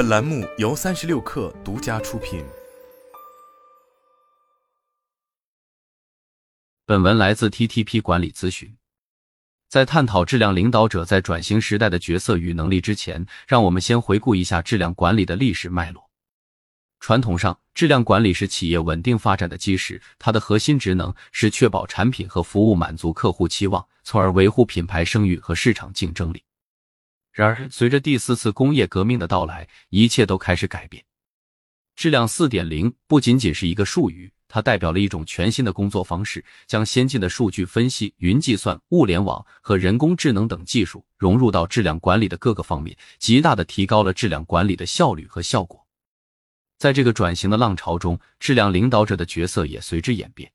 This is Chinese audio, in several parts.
本栏目由三十六氪独家出品。本文来自 TTP 管理咨询。在探讨质量领导者在转型时代的角色与能力之前，让我们先回顾一下质量管理的历史脉络。传统上，质量管理是企业稳定发展的基石，它的核心职能是确保产品和服务满足客户期望，从而维护品牌声誉和市场竞争力。然而，随着第四次工业革命的到来，一切都开始改变。质量四点零不仅仅是一个术语，它代表了一种全新的工作方式，将先进的数据分析、云计算、物联网和人工智能等技术融入到质量管理的各个方面，极大的提高了质量管理的效率和效果。在这个转型的浪潮中，质量领导者的角色也随之演变，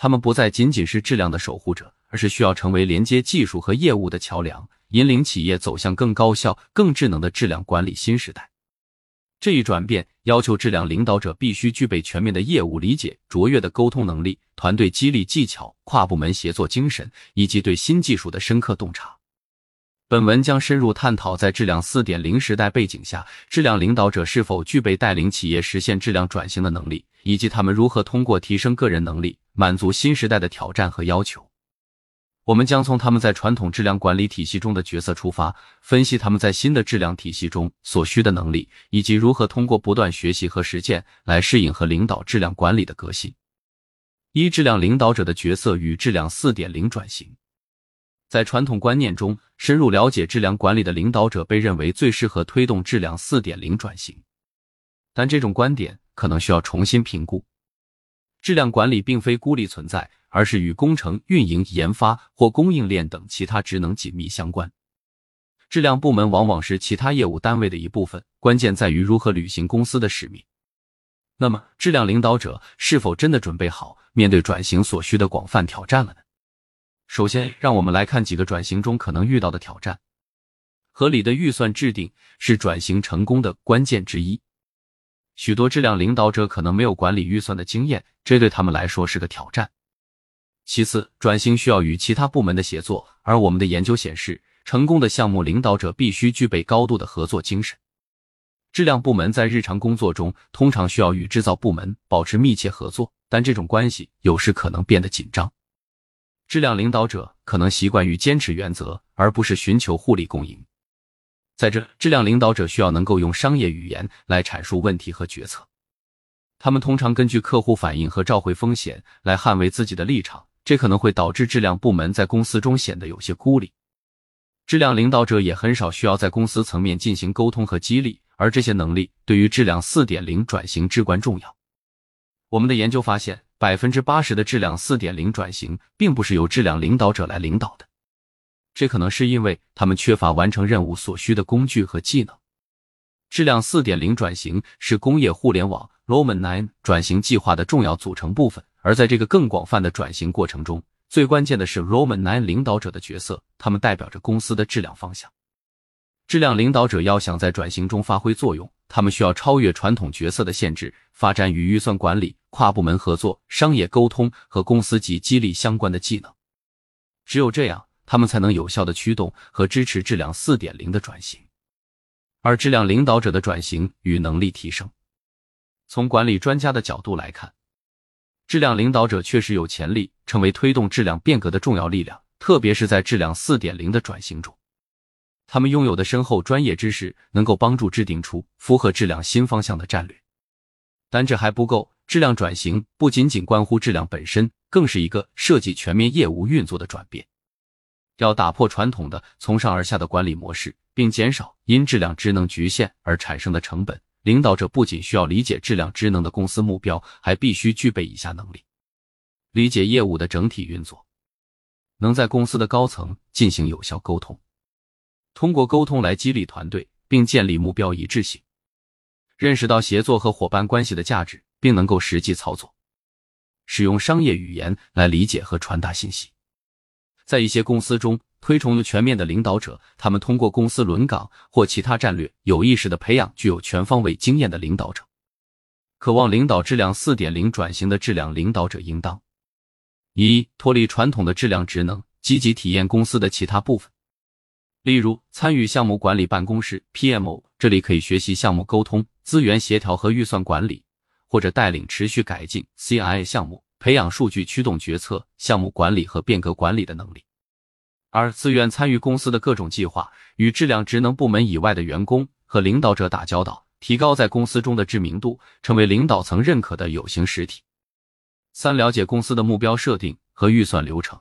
他们不再仅仅是质量的守护者，而是需要成为连接技术和业务的桥梁。引领企业走向更高效、更智能的质量管理新时代。这一转变要求质量领导者必须具备全面的业务理解、卓越的沟通能力、团队激励技巧、跨部门协作精神，以及对新技术的深刻洞察。本文将深入探讨，在质量四点零时代背景下，质量领导者是否具备带领企业实现质量转型的能力，以及他们如何通过提升个人能力，满足新时代的挑战和要求。我们将从他们在传统质量管理体系中的角色出发，分析他们在新的质量体系中所需的能力，以及如何通过不断学习和实践来适应和领导质量管理的革新。一、质量领导者的角色与质量四点零转型。在传统观念中，深入了解质量管理的领导者被认为最适合推动质量四点零转型，但这种观点可能需要重新评估。质量管理并非孤立存在。而是与工程、运营、研发或供应链等其他职能紧密相关。质量部门往往是其他业务单位的一部分，关键在于如何履行公司的使命。那么，质量领导者是否真的准备好面对转型所需的广泛挑战了呢？首先，让我们来看几个转型中可能遇到的挑战。合理的预算制定是转型成功的关键之一。许多质量领导者可能没有管理预算的经验，这对他们来说是个挑战。其次，转型需要与其他部门的协作，而我们的研究显示，成功的项目领导者必须具备高度的合作精神。质量部门在日常工作中通常需要与制造部门保持密切合作，但这种关系有时可能变得紧张。质量领导者可能习惯于坚持原则，而不是寻求互利共赢。在这，质量领导者需要能够用商业语言来阐述问题和决策。他们通常根据客户反应和召回风险来捍卫自己的立场。这可能会导致质量部门在公司中显得有些孤立，质量领导者也很少需要在公司层面进行沟通和激励，而这些能力对于质量四点零转型至关重要。我们的研究发现，百分之八十的质量四点零转型并不是由质量领导者来领导的，这可能是因为他们缺乏完成任务所需的工具和技能。质量四点零转型是工业互联网 Roman Nine 转型计划的重要组成部分。而在这个更广泛的转型过程中，最关键的是 Roman Nine 领导者的角色，他们代表着公司的质量方向。质量领导者要想在转型中发挥作用，他们需要超越传统角色的限制，发展与预算管理、跨部门合作、商业沟通和公司级激励相关的技能。只有这样，他们才能有效的驱动和支持质量四点零的转型。而质量领导者的转型与能力提升，从管理专家的角度来看。质量领导者确实有潜力成为推动质量变革的重要力量，特别是在质量四点零的转型中。他们拥有的深厚专业知识能够帮助制定出符合质量新方向的战略。但这还不够，质量转型不仅仅关乎质量本身，更是一个涉及全面业务运作的转变。要打破传统的从上而下的管理模式，并减少因质量职能局限而产生的成本。领导者不仅需要理解质量职能的公司目标，还必须具备以下能力：理解业务的整体运作，能在公司的高层进行有效沟通，通过沟通来激励团队并建立目标一致性，认识到协作和伙伴关系的价值，并能够实际操作，使用商业语言来理解和传达信息。在一些公司中。推崇了全面的领导者，他们通过公司轮岗或其他战略，有意识的培养具有全方位经验的领导者。渴望领导质量四点零转型的质量领导者，应当一脱离传统的质量职能，积极体验公司的其他部分，例如参与项目管理办公室 （PMO） 这里可以学习项目沟通、资源协调和预算管理，或者带领持续改进 CI 项目，培养数据驱动决策、项目管理和变革管理的能力。而自愿参与公司的各种计划，与质量职能部门以外的员工和领导者打交道，提高在公司中的知名度，成为领导层认可的有形实体。三、了解公司的目标设定和预算流程。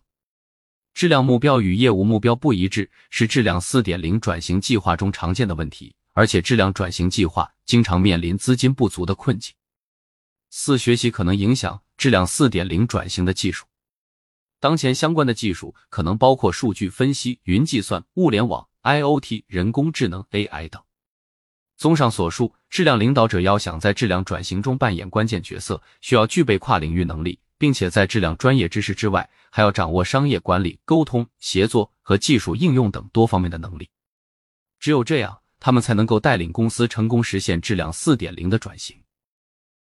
质量目标与业务目标不一致，是质量四点零转型计划中常见的问题，而且质量转型计划经常面临资金不足的困境。四、学习可能影响质量四点零转型的技术。当前相关的技术可能包括数据分析、云计算、物联网、IOT、人工智能、AI 等。综上所述，质量领导者要想在质量转型中扮演关键角色，需要具备跨领域能力，并且在质量专业知识之外，还要掌握商业管理、沟通、协作和技术应用等多方面的能力。只有这样，他们才能够带领公司成功实现质量四点零的转型。